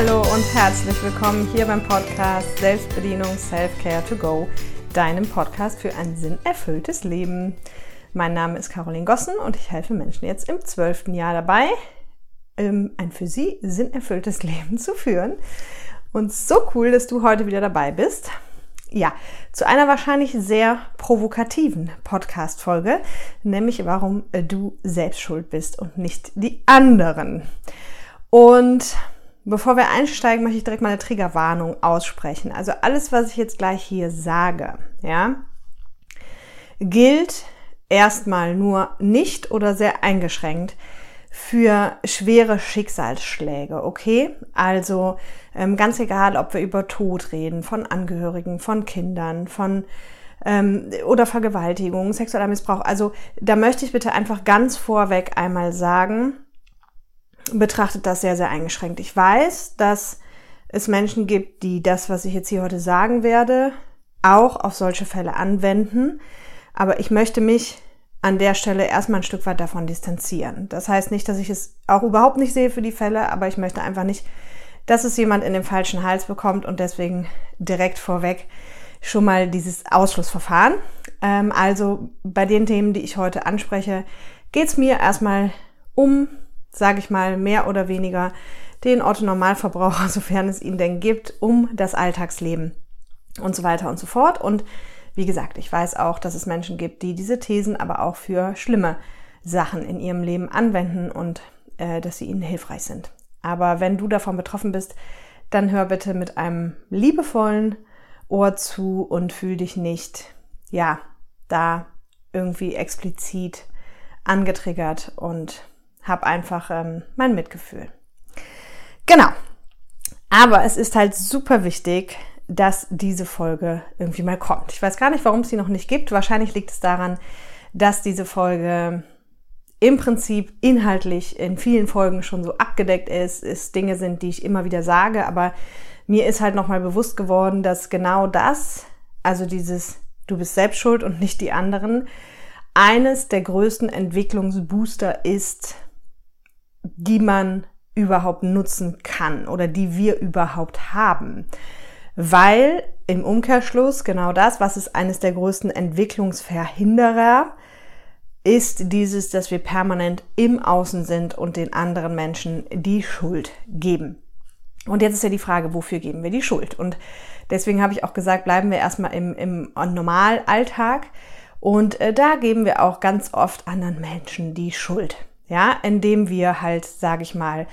Hallo und herzlich willkommen hier beim Podcast Selbstbedienung Self-Care to Go, deinem Podcast für ein sinnerfülltes Leben. Mein Name ist Caroline Gossen und ich helfe Menschen jetzt im zwölften Jahr dabei, ähm, ein für sie sinnerfülltes Leben zu führen. Und so cool, dass du heute wieder dabei bist. Ja, zu einer wahrscheinlich sehr provokativen Podcast-Folge, nämlich warum du selbst schuld bist und nicht die anderen. Und bevor wir einsteigen, möchte ich direkt mal eine Triggerwarnung aussprechen. Also alles, was ich jetzt gleich hier sage, ja, gilt erstmal nur nicht oder sehr eingeschränkt für schwere Schicksalsschläge, okay? Also ähm, ganz egal, ob wir über Tod reden, von Angehörigen, von Kindern, von ähm, oder Vergewaltigung, sexueller Missbrauch. Also da möchte ich bitte einfach ganz vorweg einmal sagen, betrachtet das sehr, sehr eingeschränkt. Ich weiß, dass es Menschen gibt, die das, was ich jetzt hier heute sagen werde, auch auf solche Fälle anwenden. Aber ich möchte mich an der Stelle erstmal ein Stück weit davon distanzieren. Das heißt nicht, dass ich es auch überhaupt nicht sehe für die Fälle, aber ich möchte einfach nicht, dass es jemand in den falschen Hals bekommt und deswegen direkt vorweg schon mal dieses Ausschlussverfahren. Ähm, also bei den Themen, die ich heute anspreche, geht es mir erstmal um, sage ich mal, mehr oder weniger den Otto-Normalverbraucher, sofern es ihn denn gibt, um das Alltagsleben und so weiter und so fort. Und wie gesagt, ich weiß auch, dass es Menschen gibt, die diese Thesen aber auch für schlimme Sachen in ihrem Leben anwenden und äh, dass sie ihnen hilfreich sind. Aber wenn du davon betroffen bist, dann hör bitte mit einem liebevollen Ohr zu und fühl dich nicht, ja, da irgendwie explizit angetriggert und hab einfach ähm, mein Mitgefühl. Genau. Aber es ist halt super wichtig, dass diese Folge irgendwie mal kommt. Ich weiß gar nicht, warum es sie noch nicht gibt. Wahrscheinlich liegt es daran, dass diese Folge im Prinzip inhaltlich in vielen Folgen schon so abgedeckt ist, es Dinge sind, die ich immer wieder sage, aber mir ist halt nochmal bewusst geworden, dass genau das, also dieses du bist selbst schuld und nicht die anderen, eines der größten Entwicklungsbooster ist, die man überhaupt nutzen kann oder die wir überhaupt haben weil im Umkehrschluss genau das, was ist eines der größten Entwicklungsverhinderer, ist dieses, dass wir permanent im Außen sind und den anderen Menschen die Schuld geben. Und jetzt ist ja die Frage, wofür geben wir die Schuld? Und deswegen habe ich auch gesagt, bleiben wir erstmal im, im Normalalltag. Und äh, da geben wir auch ganz oft anderen Menschen die Schuld. Ja, indem wir halt, sage ich mal,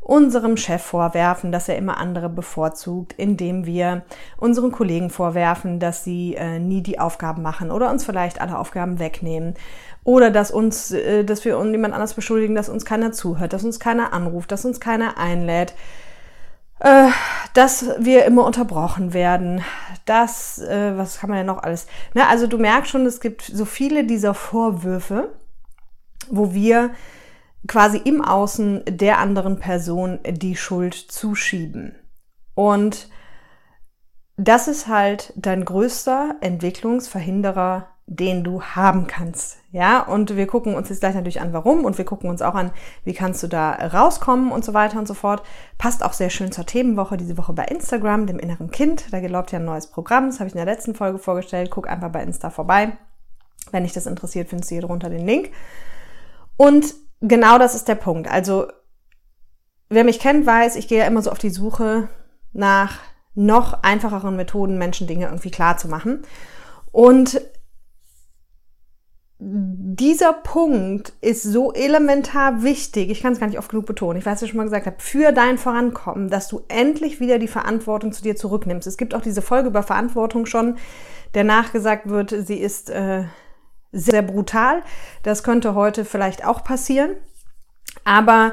unserem Chef vorwerfen, dass er immer andere bevorzugt, indem wir unseren Kollegen vorwerfen, dass sie äh, nie die Aufgaben machen oder uns vielleicht alle Aufgaben wegnehmen oder dass uns, äh, dass wir jemand anders beschuldigen, dass uns keiner zuhört, dass uns keiner anruft, dass uns keiner einlädt, äh, dass wir immer unterbrochen werden, dass, äh, was kann man ja noch alles, ne, also du merkst schon, es gibt so viele dieser Vorwürfe, wo wir quasi im Außen der anderen Person die Schuld zuschieben. Und das ist halt dein größter Entwicklungsverhinderer, den du haben kannst. Ja, und wir gucken uns jetzt gleich natürlich an, warum und wir gucken uns auch an, wie kannst du da rauskommen und so weiter und so fort. Passt auch sehr schön zur Themenwoche, diese Woche bei Instagram, dem inneren Kind. Da geläuft ja ein neues Programm, das habe ich in der letzten Folge vorgestellt. Guck einfach bei Insta vorbei. Wenn dich das interessiert, findest du hier drunter den Link. Und genau das ist der Punkt. Also, wer mich kennt, weiß, ich gehe ja immer so auf die Suche nach noch einfacheren Methoden, Menschen Dinge irgendwie klar zu machen. Und dieser Punkt ist so elementar wichtig, ich kann es gar nicht oft genug betonen, ich weiß, was ich schon mal gesagt habe, für dein Vorankommen, dass du endlich wieder die Verantwortung zu dir zurücknimmst. Es gibt auch diese Folge über Verantwortung schon, der nachgesagt wird, sie ist äh, sehr brutal. Das könnte heute vielleicht auch passieren. Aber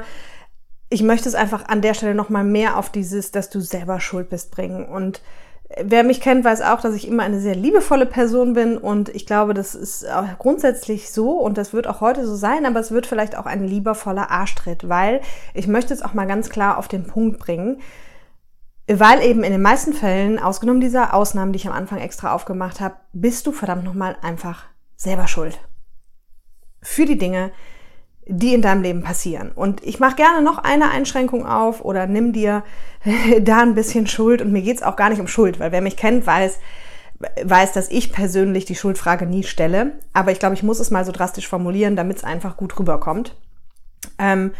ich möchte es einfach an der Stelle nochmal mehr auf dieses, dass du selber schuld bist, bringen. Und wer mich kennt, weiß auch, dass ich immer eine sehr liebevolle Person bin. Und ich glaube, das ist auch grundsätzlich so und das wird auch heute so sein, aber es wird vielleicht auch ein liebevoller Arschtritt, weil ich möchte es auch mal ganz klar auf den Punkt bringen. Weil eben in den meisten Fällen, ausgenommen dieser Ausnahmen, die ich am Anfang extra aufgemacht habe, bist du verdammt nochmal einfach selber schuld. Für die Dinge, die in deinem Leben passieren. Und ich mache gerne noch eine Einschränkung auf oder nimm dir da ein bisschen Schuld. Und mir geht's auch gar nicht um Schuld, weil wer mich kennt, weiß, weiß, dass ich persönlich die Schuldfrage nie stelle. Aber ich glaube, ich muss es mal so drastisch formulieren, damit es einfach gut rüberkommt. Ähm,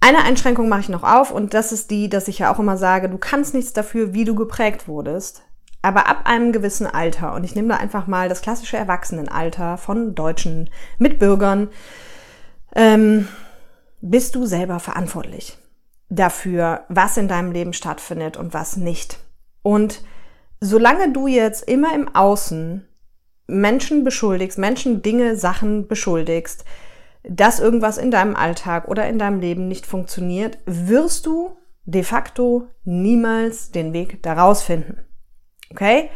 eine Einschränkung mache ich noch auf und das ist die, dass ich ja auch immer sage, du kannst nichts dafür, wie du geprägt wurdest. Aber ab einem gewissen Alter, und ich nehme da einfach mal das klassische Erwachsenenalter von deutschen Mitbürgern, ähm, bist du selber verantwortlich dafür, was in deinem Leben stattfindet und was nicht. Und solange du jetzt immer im Außen Menschen beschuldigst, Menschen, Dinge, Sachen beschuldigst, dass irgendwas in deinem Alltag oder in deinem Leben nicht funktioniert, wirst du de facto niemals den Weg daraus finden. Okay?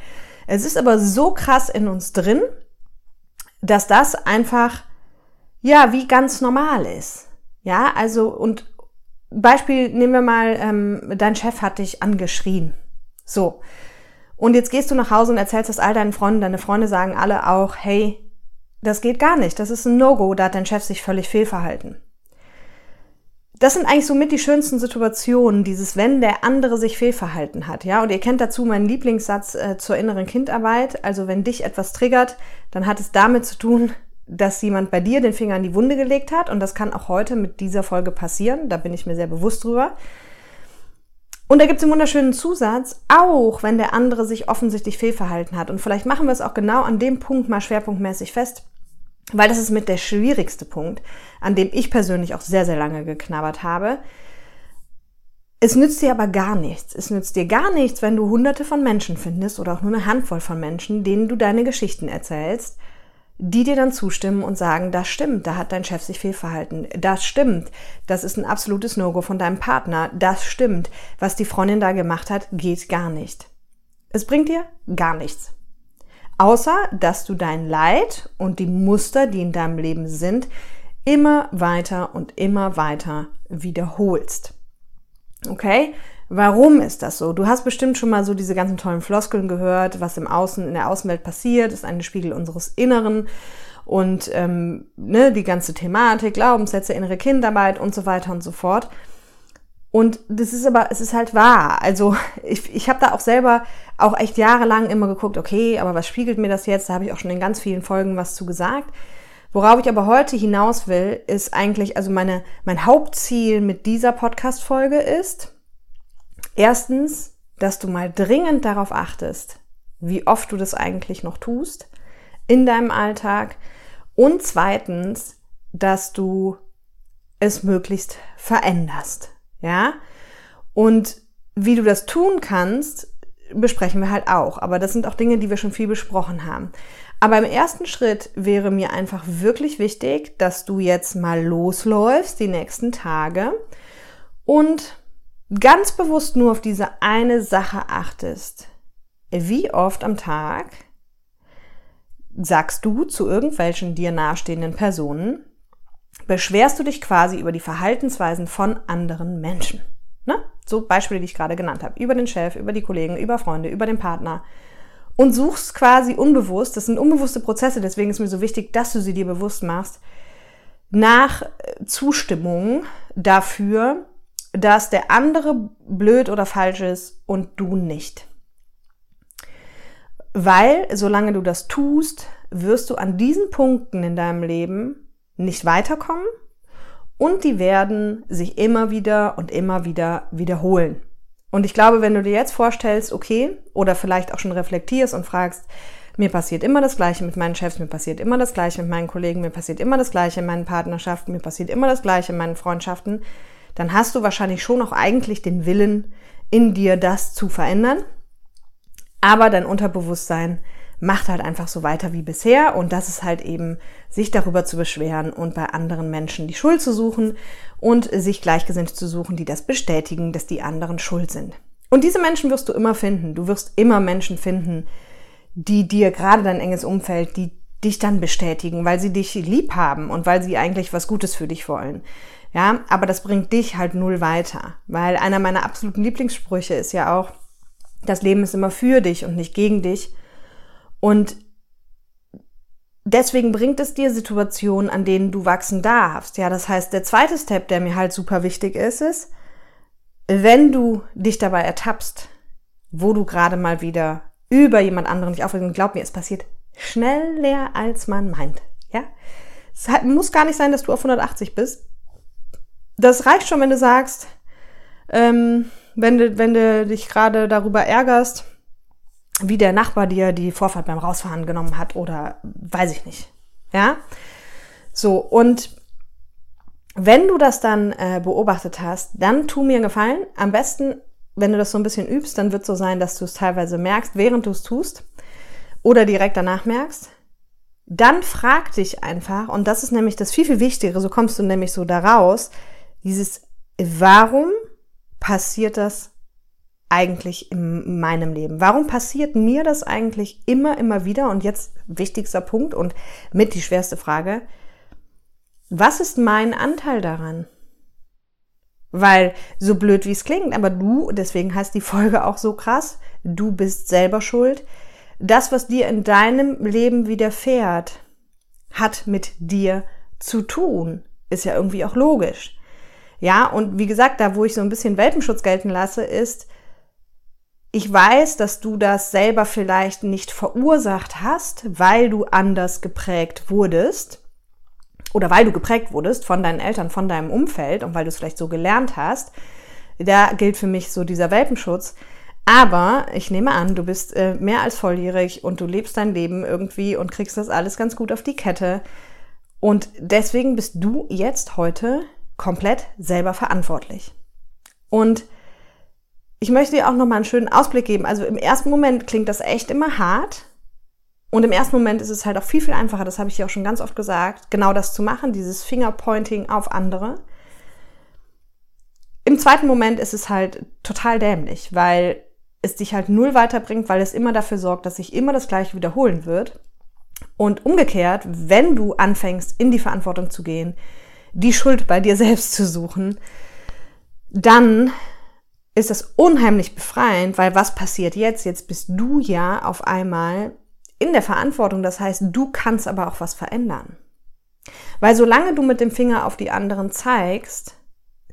Es ist aber so krass in uns drin, dass das einfach, ja, wie ganz normal ist. Ja, also, und Beispiel, nehmen wir mal, ähm, dein Chef hat dich angeschrien. So. Und jetzt gehst du nach Hause und erzählst das all deinen Freunden. Deine Freunde sagen alle auch, hey, das geht gar nicht. Das ist ein No-Go. Da hat dein Chef sich völlig fehlverhalten. Das sind eigentlich somit die schönsten Situationen, dieses wenn der andere sich fehlverhalten hat, ja. Und ihr kennt dazu meinen Lieblingssatz äh, zur inneren Kindarbeit. Also wenn dich etwas triggert, dann hat es damit zu tun, dass jemand bei dir den Finger in die Wunde gelegt hat. Und das kann auch heute mit dieser Folge passieren. Da bin ich mir sehr bewusst drüber. Und da gibt es einen wunderschönen Zusatz, auch wenn der andere sich offensichtlich fehlverhalten hat. Und vielleicht machen wir es auch genau an dem Punkt mal schwerpunktmäßig fest, weil das ist mit der schwierigste Punkt, an dem ich persönlich auch sehr, sehr lange geknabbert habe. Es nützt dir aber gar nichts. Es nützt dir gar nichts, wenn du hunderte von Menschen findest oder auch nur eine Handvoll von Menschen, denen du deine Geschichten erzählst die dir dann zustimmen und sagen, das stimmt, da hat dein Chef sich fehlverhalten. Das stimmt, das ist ein absolutes No-Go von deinem Partner. Das stimmt, was die Freundin da gemacht hat, geht gar nicht. Es bringt dir gar nichts. Außer, dass du dein Leid und die Muster, die in deinem Leben sind, immer weiter und immer weiter wiederholst. Okay? Warum ist das so? Du hast bestimmt schon mal so diese ganzen tollen Floskeln gehört, was im Außen, in der Außenwelt passiert, ist ein Spiegel unseres Inneren und ähm, ne, die ganze Thematik, Glaubenssätze, innere Kindarbeit und so weiter und so fort. Und das ist aber, es ist halt wahr. Also ich, ich habe da auch selber auch echt jahrelang immer geguckt, okay, aber was spiegelt mir das jetzt? Da habe ich auch schon in ganz vielen Folgen was zu gesagt. Worauf ich aber heute hinaus will, ist eigentlich, also meine, mein Hauptziel mit dieser Podcast-Folge ist, Erstens, dass du mal dringend darauf achtest, wie oft du das eigentlich noch tust in deinem Alltag. Und zweitens, dass du es möglichst veränderst. Ja? Und wie du das tun kannst, besprechen wir halt auch. Aber das sind auch Dinge, die wir schon viel besprochen haben. Aber im ersten Schritt wäre mir einfach wirklich wichtig, dass du jetzt mal losläufst die nächsten Tage und ganz bewusst nur auf diese eine Sache achtest, wie oft am Tag sagst du zu irgendwelchen dir nahestehenden Personen, beschwerst du dich quasi über die Verhaltensweisen von anderen Menschen. Ne? So Beispiele, die ich gerade genannt habe. Über den Chef, über die Kollegen, über Freunde, über den Partner. Und suchst quasi unbewusst, das sind unbewusste Prozesse, deswegen ist mir so wichtig, dass du sie dir bewusst machst, nach Zustimmung dafür, dass der andere blöd oder falsch ist und du nicht. Weil solange du das tust, wirst du an diesen Punkten in deinem Leben nicht weiterkommen und die werden sich immer wieder und immer wieder wiederholen. Und ich glaube, wenn du dir jetzt vorstellst, okay, oder vielleicht auch schon reflektierst und fragst, mir passiert immer das Gleiche mit meinen Chefs, mir passiert immer das Gleiche mit meinen Kollegen, mir passiert immer das Gleiche in meinen Partnerschaften, mir passiert immer das Gleiche in meinen Freundschaften, dann hast du wahrscheinlich schon auch eigentlich den Willen in dir, das zu verändern. Aber dein Unterbewusstsein macht halt einfach so weiter wie bisher und das ist halt eben, sich darüber zu beschweren und bei anderen Menschen die Schuld zu suchen und sich gleichgesinnt zu suchen, die das bestätigen, dass die anderen schuld sind. Und diese Menschen wirst du immer finden. Du wirst immer Menschen finden, die dir gerade dein enges Umfeld, die dich dann bestätigen, weil sie dich lieb haben und weil sie eigentlich was Gutes für dich wollen. Ja, aber das bringt dich halt null weiter, weil einer meiner absoluten Lieblingssprüche ist ja auch, das Leben ist immer für dich und nicht gegen dich. Und deswegen bringt es dir Situationen, an denen du wachsen darfst. Ja, das heißt, der zweite Step, der mir halt super wichtig ist, ist, wenn du dich dabei ertappst, wo du gerade mal wieder über jemand anderen dich aufregst, glaub mir, es passiert schneller als man meint. Ja, es muss gar nicht sein, dass du auf 180 bist. Das reicht schon, wenn du sagst, ähm, wenn du, wenn du dich gerade darüber ärgerst, wie der Nachbar dir die Vorfahrt beim Rausfahren genommen hat oder weiß ich nicht. Ja? So, und wenn du das dann äh, beobachtet hast, dann tu mir einen Gefallen. Am besten, wenn du das so ein bisschen übst, dann wird es so sein, dass du es teilweise merkst, während du es tust oder direkt danach merkst. Dann frag dich einfach, und das ist nämlich das viel, viel Wichtigere, so kommst du nämlich so da raus, dieses, warum passiert das eigentlich in meinem Leben? Warum passiert mir das eigentlich immer, immer wieder? Und jetzt wichtigster Punkt und mit die schwerste Frage. Was ist mein Anteil daran? Weil so blöd wie es klingt, aber du, deswegen heißt die Folge auch so krass, du bist selber schuld. Das, was dir in deinem Leben widerfährt, hat mit dir zu tun. Ist ja irgendwie auch logisch. Ja, und wie gesagt, da wo ich so ein bisschen Welpenschutz gelten lasse, ist, ich weiß, dass du das selber vielleicht nicht verursacht hast, weil du anders geprägt wurdest oder weil du geprägt wurdest von deinen Eltern, von deinem Umfeld und weil du es vielleicht so gelernt hast. Da gilt für mich so dieser Welpenschutz. Aber ich nehme an, du bist äh, mehr als volljährig und du lebst dein Leben irgendwie und kriegst das alles ganz gut auf die Kette. Und deswegen bist du jetzt heute komplett selber verantwortlich. Und ich möchte dir auch noch mal einen schönen Ausblick geben. Also im ersten Moment klingt das echt immer hart. Und im ersten Moment ist es halt auch viel, viel einfacher, das habe ich dir auch schon ganz oft gesagt, genau das zu machen, dieses Fingerpointing auf andere. Im zweiten Moment ist es halt total dämlich, weil es dich halt null weiterbringt, weil es immer dafür sorgt, dass sich immer das Gleiche wiederholen wird. Und umgekehrt, wenn du anfängst, in die Verantwortung zu gehen, die Schuld bei dir selbst zu suchen, dann ist das unheimlich befreiend, weil was passiert jetzt? Jetzt bist du ja auf einmal in der Verantwortung. Das heißt, du kannst aber auch was verändern. Weil solange du mit dem Finger auf die anderen zeigst,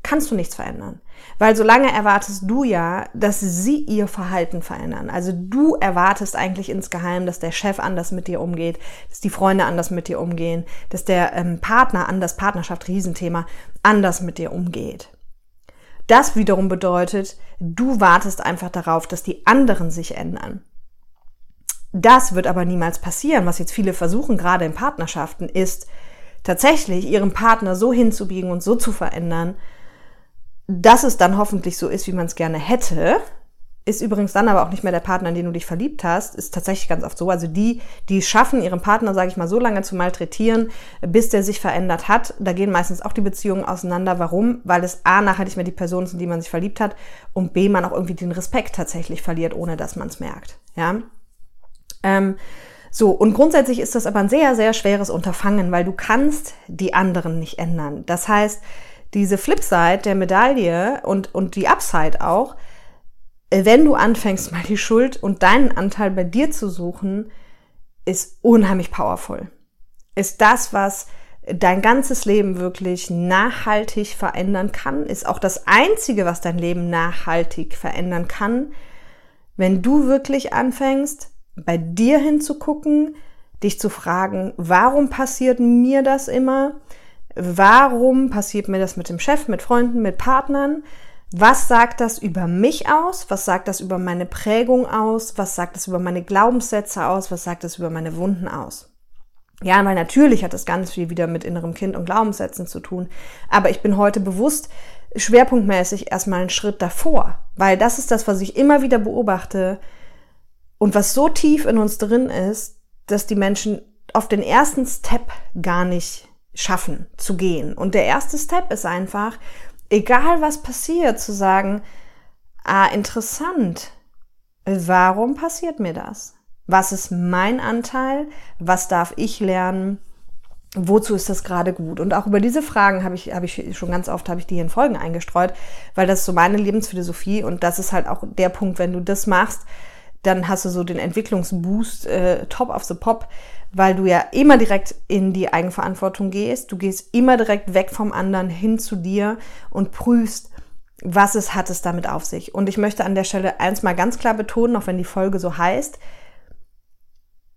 kannst du nichts verändern. Weil solange erwartest du ja, dass sie ihr Verhalten verändern. Also du erwartest eigentlich insgeheim, dass der Chef anders mit dir umgeht, dass die Freunde anders mit dir umgehen, dass der ähm, Partner anders, Partnerschaft, Riesenthema, anders mit dir umgeht. Das wiederum bedeutet, du wartest einfach darauf, dass die anderen sich ändern. Das wird aber niemals passieren. Was jetzt viele versuchen, gerade in Partnerschaften, ist tatsächlich ihren Partner so hinzubiegen und so zu verändern, dass es dann hoffentlich so ist, wie man es gerne hätte, ist übrigens dann aber auch nicht mehr der Partner, in den du dich verliebt hast, ist tatsächlich ganz oft so. Also die, die schaffen, ihren Partner, sage ich mal, so lange zu malträtieren, bis der sich verändert hat. Da gehen meistens auch die Beziehungen auseinander. Warum? Weil es A, nachher nicht mehr die Person ist, in die man sich verliebt hat und B, man auch irgendwie den Respekt tatsächlich verliert, ohne dass man es merkt. Ja. Ähm, so, und grundsätzlich ist das aber ein sehr, sehr schweres Unterfangen, weil du kannst die anderen nicht ändern. Das heißt, diese Flipside der Medaille und, und die Upside auch, wenn du anfängst, mal die Schuld und deinen Anteil bei dir zu suchen, ist unheimlich powerful. Ist das, was dein ganzes Leben wirklich nachhaltig verändern kann, ist auch das Einzige, was dein Leben nachhaltig verändern kann, wenn du wirklich anfängst, bei dir hinzugucken, dich zu fragen, warum passiert mir das immer? Warum passiert mir das mit dem Chef, mit Freunden, mit Partnern? Was sagt das über mich aus? Was sagt das über meine Prägung aus? Was sagt das über meine Glaubenssätze aus? Was sagt das über meine Wunden aus? Ja, weil natürlich hat das ganz viel wieder mit innerem Kind und Glaubenssätzen zu tun. Aber ich bin heute bewusst schwerpunktmäßig erstmal einen Schritt davor, weil das ist das, was ich immer wieder beobachte und was so tief in uns drin ist, dass die Menschen auf den ersten Step gar nicht schaffen zu gehen. Und der erste Step ist einfach, egal was passiert, zu sagen, ah, interessant, warum passiert mir das? Was ist mein Anteil? Was darf ich lernen? Wozu ist das gerade gut? Und auch über diese Fragen habe ich, habe ich schon ganz oft, habe ich die in Folgen eingestreut, weil das ist so meine Lebensphilosophie und das ist halt auch der Punkt, wenn du das machst, dann hast du so den Entwicklungsboost äh, top of the pop, weil du ja immer direkt in die Eigenverantwortung gehst. Du gehst immer direkt weg vom anderen hin zu dir und prüfst, was es hat es damit auf sich. Und ich möchte an der Stelle eins mal ganz klar betonen, auch wenn die Folge so heißt,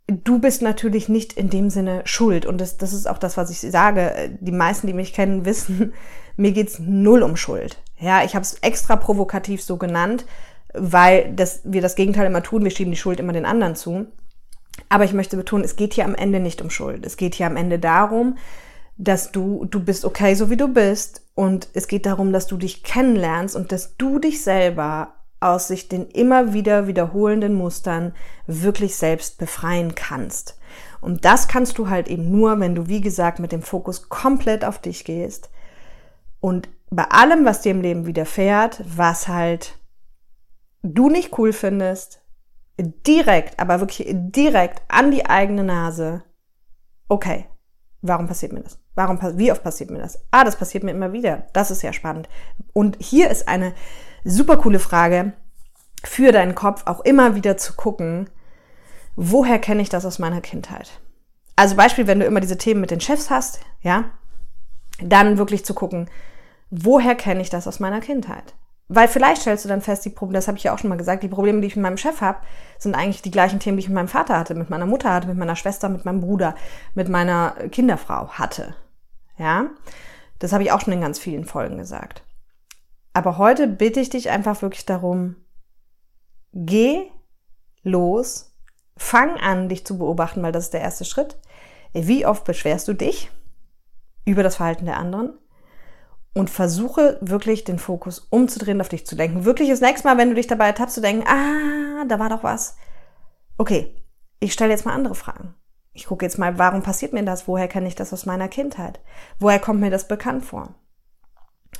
du bist natürlich nicht in dem Sinne schuld. Und das, das ist auch das, was ich sage. Die meisten, die mich kennen, wissen, mir geht's null um Schuld. Ja, ich habe es extra provokativ so genannt, weil das, wir das Gegenteil immer tun. Wir schieben die Schuld immer den anderen zu. Aber ich möchte betonen, es geht hier am Ende nicht um Schuld. Es geht hier am Ende darum, dass du, du bist okay, so wie du bist. Und es geht darum, dass du dich kennenlernst und dass du dich selber aus sich den immer wieder wiederholenden Mustern wirklich selbst befreien kannst. Und das kannst du halt eben nur, wenn du, wie gesagt, mit dem Fokus komplett auf dich gehst und bei allem, was dir im Leben widerfährt, was halt du nicht cool findest, direkt, aber wirklich direkt an die eigene Nase, okay, warum passiert mir das? Warum, wie oft passiert mir das? Ah, das passiert mir immer wieder. Das ist ja spannend. Und hier ist eine super coole Frage für deinen Kopf, auch immer wieder zu gucken, woher kenne ich das aus meiner Kindheit? Also Beispiel, wenn du immer diese Themen mit den Chefs hast, ja, dann wirklich zu gucken, woher kenne ich das aus meiner Kindheit? Weil vielleicht stellst du dann fest, die Probleme, das habe ich ja auch schon mal gesagt, die Probleme, die ich mit meinem Chef habe, sind eigentlich die gleichen Themen, die ich mit meinem Vater hatte, mit meiner Mutter hatte, mit meiner Schwester, mit meinem Bruder, mit meiner Kinderfrau hatte. Ja, das habe ich auch schon in ganz vielen Folgen gesagt. Aber heute bitte ich dich einfach wirklich darum, geh los, fang an, dich zu beobachten, weil das ist der erste Schritt. Wie oft beschwerst du dich über das Verhalten der anderen? Und versuche wirklich den Fokus umzudrehen, auf dich zu denken. Wirklich das nächste Mal, wenn du dich dabei ertappst, zu denken, ah, da war doch was. Okay, ich stelle jetzt mal andere Fragen. Ich gucke jetzt mal, warum passiert mir das? Woher kenne ich das aus meiner Kindheit? Woher kommt mir das bekannt vor?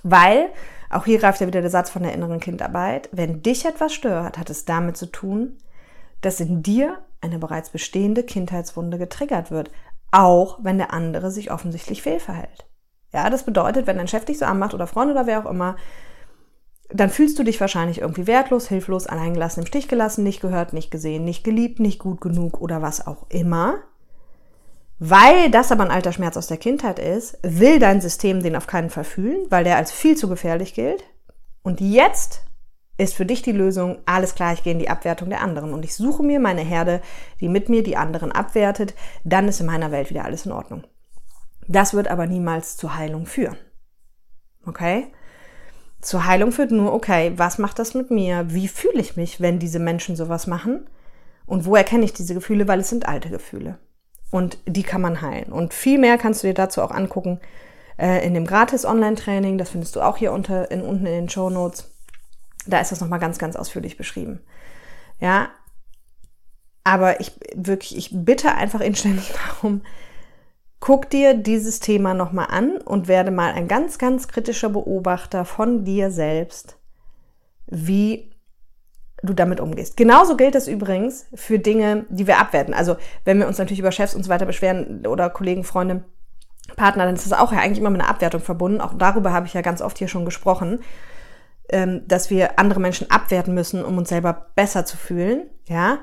Weil, auch hier greift ja wieder der Satz von der inneren Kindarbeit, wenn dich etwas stört, hat es damit zu tun, dass in dir eine bereits bestehende Kindheitswunde getriggert wird, auch wenn der andere sich offensichtlich fehlverhält. Ja, das bedeutet, wenn dein Chef dich so anmacht oder Freund oder wer auch immer, dann fühlst du dich wahrscheinlich irgendwie wertlos, hilflos, alleingelassen, im Stich gelassen, nicht gehört, nicht gesehen, nicht geliebt, nicht gut genug oder was auch immer. Weil das aber ein alter Schmerz aus der Kindheit ist, will dein System den auf keinen Fall fühlen, weil der als viel zu gefährlich gilt. Und jetzt ist für dich die Lösung, alles klar, ich gehe in die Abwertung der anderen und ich suche mir meine Herde, die mit mir die anderen abwertet, dann ist in meiner Welt wieder alles in Ordnung. Das wird aber niemals zur Heilung führen. Okay? Zur Heilung führt nur, okay, was macht das mit mir? Wie fühle ich mich, wenn diese Menschen sowas machen? Und wo erkenne ich diese Gefühle? Weil es sind alte Gefühle und die kann man heilen. Und viel mehr kannst du dir dazu auch angucken äh, in dem gratis Online-Training. Das findest du auch hier unter, in, unten in den Show Notes. Da ist das nochmal ganz, ganz ausführlich beschrieben. Ja, aber ich wirklich, ich bitte einfach inständig darum, guck dir dieses Thema nochmal an und werde mal ein ganz, ganz kritischer Beobachter von dir selbst, wie du damit umgehst. Genauso gilt das übrigens für Dinge, die wir abwerten. Also wenn wir uns natürlich über Chefs und so weiter beschweren oder Kollegen, Freunde, Partner, dann ist das auch ja eigentlich immer mit einer Abwertung verbunden. Auch darüber habe ich ja ganz oft hier schon gesprochen, ähm, dass wir andere Menschen abwerten müssen, um uns selber besser zu fühlen. Ja,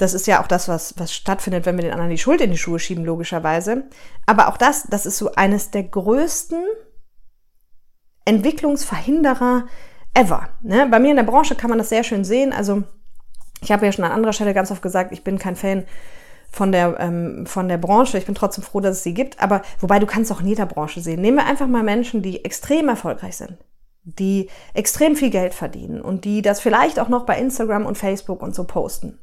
das ist ja auch das, was, was stattfindet, wenn wir den anderen die Schuld in die Schuhe schieben, logischerweise. Aber auch das, das ist so eines der größten Entwicklungsverhinderer ever. Ne? Bei mir in der Branche kann man das sehr schön sehen. Also ich habe ja schon an anderer Stelle ganz oft gesagt, ich bin kein Fan von der, ähm, von der Branche. Ich bin trotzdem froh, dass es sie gibt. Aber wobei du kannst auch in jeder Branche sehen. Nehmen wir einfach mal Menschen, die extrem erfolgreich sind, die extrem viel Geld verdienen und die das vielleicht auch noch bei Instagram und Facebook und so posten.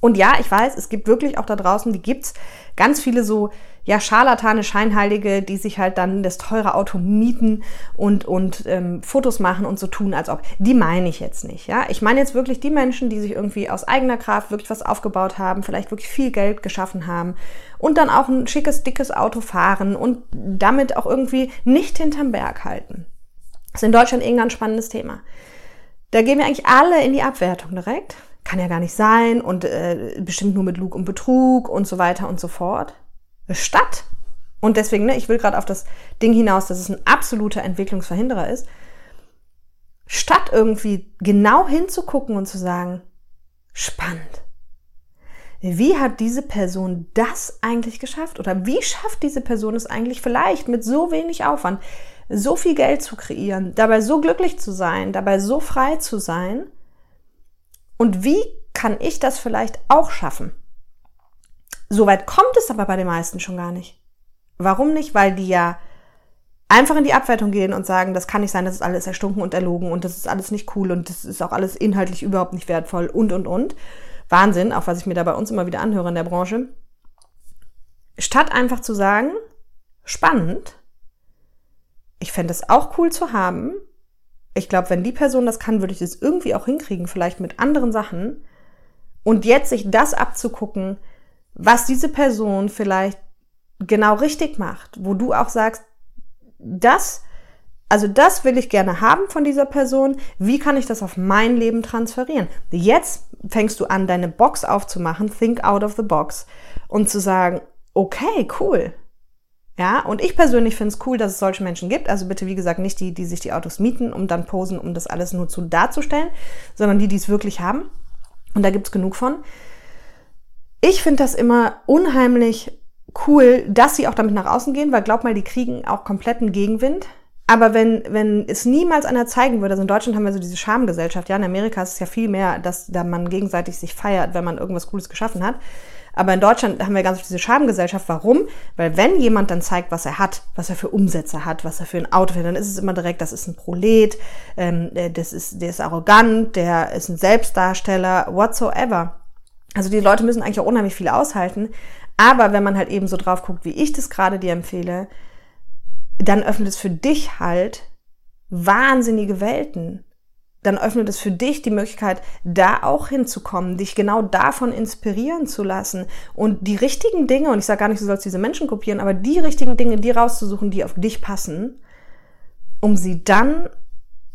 Und ja, ich weiß, es gibt wirklich auch da draußen, die gibt's ganz viele so ja Scharlatane, Scheinheilige, die sich halt dann das teure Auto mieten und und ähm, Fotos machen und so tun, als ob. Die meine ich jetzt nicht. Ja, ich meine jetzt wirklich die Menschen, die sich irgendwie aus eigener Kraft wirklich was aufgebaut haben, vielleicht wirklich viel Geld geschaffen haben und dann auch ein schickes, dickes Auto fahren und damit auch irgendwie nicht hinterm Berg halten. Das ist in Deutschland eh ein ganz spannendes Thema. Da gehen wir eigentlich alle in die Abwertung direkt kann ja gar nicht sein und äh, bestimmt nur mit Lug und Betrug und so weiter und so fort. Statt, und deswegen, ne, ich will gerade auf das Ding hinaus, dass es ein absoluter Entwicklungsverhinderer ist, statt irgendwie genau hinzugucken und zu sagen, spannend. wie hat diese Person das eigentlich geschafft? Oder wie schafft diese Person es eigentlich vielleicht mit so wenig Aufwand, so viel Geld zu kreieren, dabei so glücklich zu sein, dabei so frei zu sein? Und wie kann ich das vielleicht auch schaffen? Soweit kommt es aber bei den meisten schon gar nicht. Warum nicht? Weil die ja einfach in die Abwertung gehen und sagen, das kann nicht sein, das ist alles erstunken und erlogen und das ist alles nicht cool und das ist auch alles inhaltlich überhaupt nicht wertvoll und, und, und. Wahnsinn, auch was ich mir da bei uns immer wieder anhöre in der Branche. Statt einfach zu sagen, spannend, ich fände es auch cool zu haben. Ich glaube, wenn die Person das kann, würde ich das irgendwie auch hinkriegen, vielleicht mit anderen Sachen. Und jetzt sich das abzugucken, was diese Person vielleicht genau richtig macht, wo du auch sagst, das, also das will ich gerne haben von dieser Person. Wie kann ich das auf mein Leben transferieren? Jetzt fängst du an, deine Box aufzumachen, think out of the box und zu sagen, okay, cool. Ja, und ich persönlich finde es cool, dass es solche Menschen gibt. Also bitte, wie gesagt, nicht die, die sich die Autos mieten und dann posen, um das alles nur zu darzustellen, sondern die, die es wirklich haben. Und da gibt es genug von. Ich finde das immer unheimlich cool, dass sie auch damit nach außen gehen, weil glaub mal, die kriegen auch kompletten Gegenwind. Aber wenn, wenn es niemals einer zeigen würde, also in Deutschland haben wir so diese Schamgesellschaft, ja, in Amerika ist es ja viel mehr, dass da man gegenseitig sich feiert, wenn man irgendwas Cooles geschaffen hat. Aber in Deutschland haben wir ganz oft diese Schamgesellschaft. Warum? Weil wenn jemand dann zeigt, was er hat, was er für Umsätze hat, was er für ein Auto hat, dann ist es immer direkt, das ist ein Prolet, ähm, das ist, der ist arrogant, der ist ein Selbstdarsteller, whatsoever. Also die Leute müssen eigentlich auch unheimlich viel aushalten. Aber wenn man halt eben so drauf guckt, wie ich das gerade dir empfehle, dann öffnet es für dich halt wahnsinnige Welten. Dann öffnet es für dich die Möglichkeit, da auch hinzukommen, dich genau davon inspirieren zu lassen und die richtigen Dinge, und ich sage gar nicht, du sollst diese Menschen kopieren, aber die richtigen Dinge, die rauszusuchen, die auf dich passen, um sie dann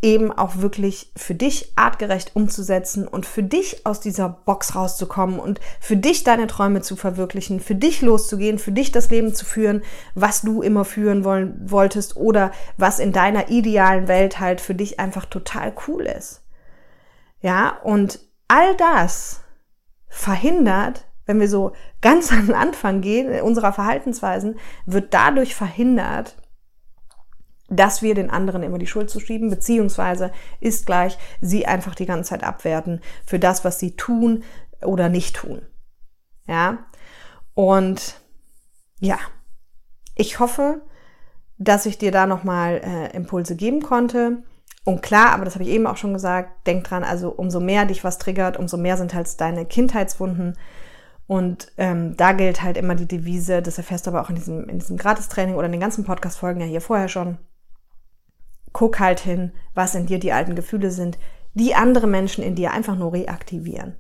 eben auch wirklich für dich artgerecht umzusetzen und für dich aus dieser Box rauszukommen und für dich deine Träume zu verwirklichen, für dich loszugehen, für dich das Leben zu führen, was du immer führen wollen, wolltest oder was in deiner idealen Welt halt für dich einfach total cool ist. Ja, und all das verhindert, wenn wir so ganz an den Anfang gehen, unserer Verhaltensweisen, wird dadurch verhindert, dass wir den anderen immer die Schuld zuschieben, beziehungsweise ist gleich, sie einfach die ganze Zeit abwerten für das, was sie tun oder nicht tun. Ja. Und ja, ich hoffe, dass ich dir da nochmal äh, Impulse geben konnte. Und klar, aber das habe ich eben auch schon gesagt, denk dran, also umso mehr dich was triggert, umso mehr sind halt deine Kindheitswunden. Und ähm, da gilt halt immer die Devise, das erfährst du aber auch in diesem, in diesem Gratistraining oder in den ganzen Podcast-Folgen ja hier vorher schon guck halt hin, was in dir die alten Gefühle sind, die andere Menschen in dir einfach nur reaktivieren.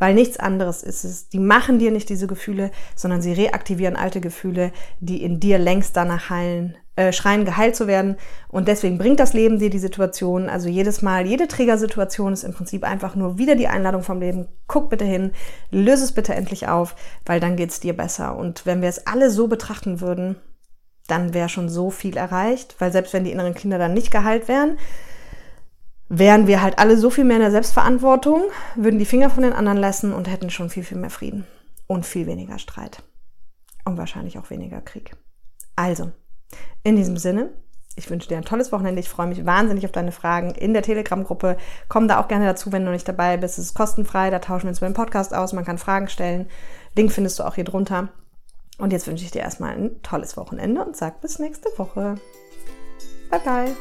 Weil nichts anderes ist es. Die machen dir nicht diese Gefühle, sondern sie reaktivieren alte Gefühle, die in dir längst danach heilen, äh, schreien, geheilt zu werden. Und deswegen bringt das Leben dir die Situation. Also jedes Mal, jede Triggersituation ist im Prinzip einfach nur wieder die Einladung vom Leben. Guck bitte hin, löse es bitte endlich auf, weil dann geht's dir besser. Und wenn wir es alle so betrachten würden, dann wäre schon so viel erreicht, weil selbst wenn die inneren Kinder dann nicht geheilt wären, wären wir halt alle so viel mehr in der Selbstverantwortung, würden die Finger von den anderen lassen und hätten schon viel, viel mehr Frieden und viel weniger Streit und wahrscheinlich auch weniger Krieg. Also, in diesem Sinne, ich wünsche dir ein tolles Wochenende. Ich freue mich wahnsinnig auf deine Fragen in der Telegram-Gruppe. Komm da auch gerne dazu, wenn du nicht dabei bist. Es ist kostenfrei. Da tauschen wir uns beim Podcast aus. Man kann Fragen stellen. Link findest du auch hier drunter. Und jetzt wünsche ich dir erstmal ein tolles Wochenende und sag bis nächste Woche. Bye bye.